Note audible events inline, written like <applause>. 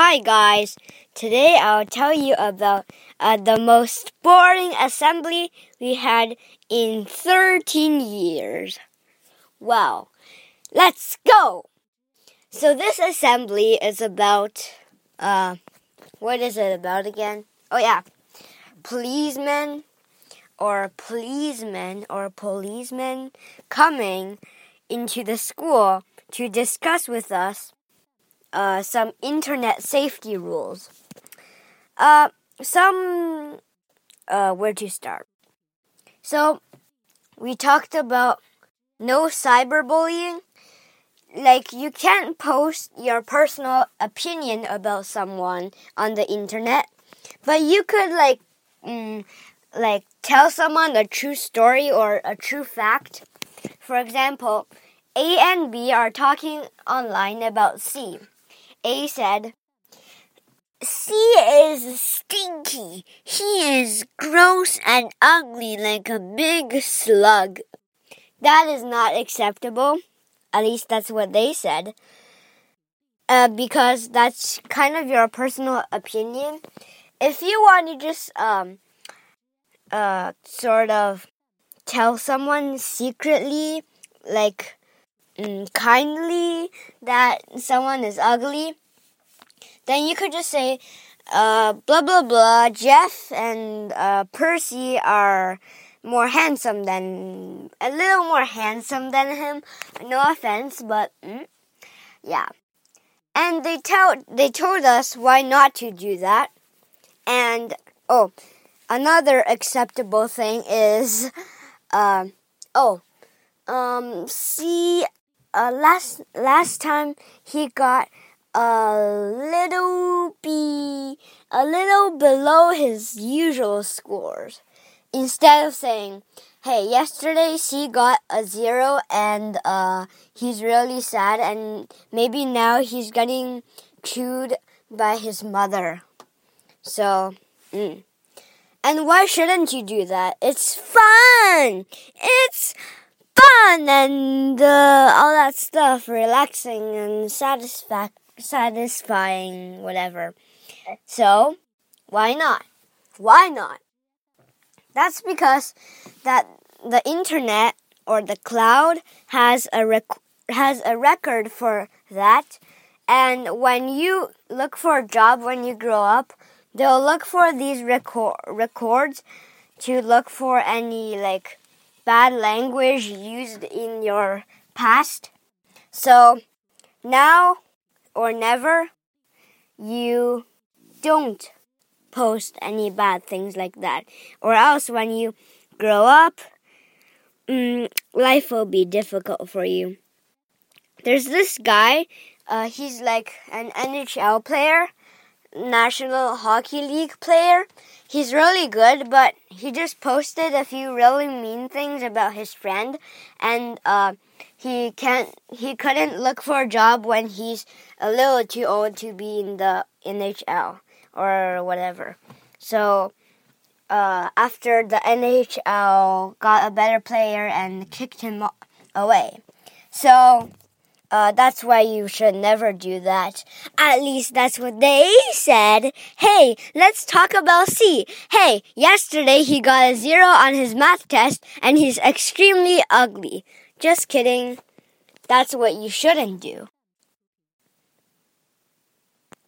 Hi guys, today I'll tell you about uh, the most boring assembly we had in 13 years. Well, let's go! So this assembly is about, uh, what is it about again? Oh yeah, policemen or policemen or policemen coming into the school to discuss with us uh, some internet safety rules. Uh, some uh, where to start. So we talked about no cyberbullying. Like you can't post your personal opinion about someone on the internet, but you could like mm, like tell someone a true story or a true fact. For example, A and B are talking online about C. A said, C is stinky. He is gross and ugly like a big slug. That is not acceptable. At least that's what they said. Uh, because that's kind of your personal opinion. If you want to just um, uh, sort of tell someone secretly, like mm, kindly that someone is ugly, then you could just say, uh, blah blah blah. Jeff and uh, Percy are more handsome than a little more handsome than him. No offense, but mm, yeah. And they tell they told us why not to do that. And oh, another acceptable thing is, <laughs> uh, oh, um, see uh, last last time he got a little be a little below his usual scores. Instead of saying, "Hey, yesterday she got a zero and uh, he's really sad, and maybe now he's getting chewed by his mother." So, mm. and why shouldn't you do that? It's fun. It's fun and uh, all that stuff, relaxing and satisfa- satisfying, whatever. So, why not? Why not? That's because that the internet or the cloud has a rec- has a record for that. And when you look for a job when you grow up, they'll look for these record records to look for any like bad language used in your past. So now or never, you don't post any bad things like that. Or else when you grow up, mm, life will be difficult for you. There's this guy, uh, he's like an NHL player National Hockey League player. He's really good, but he just posted a few really mean things about his friend, and uh, he can't. He couldn't look for a job when he's a little too old to be in the NHL or whatever. So. Uh, after the NHL got a better player and kicked him away. So uh, that's why you should never do that. At least that's what they said. Hey, let's talk about C. Hey, yesterday he got a zero on his math test and he's extremely ugly. Just kidding. That's what you shouldn't do.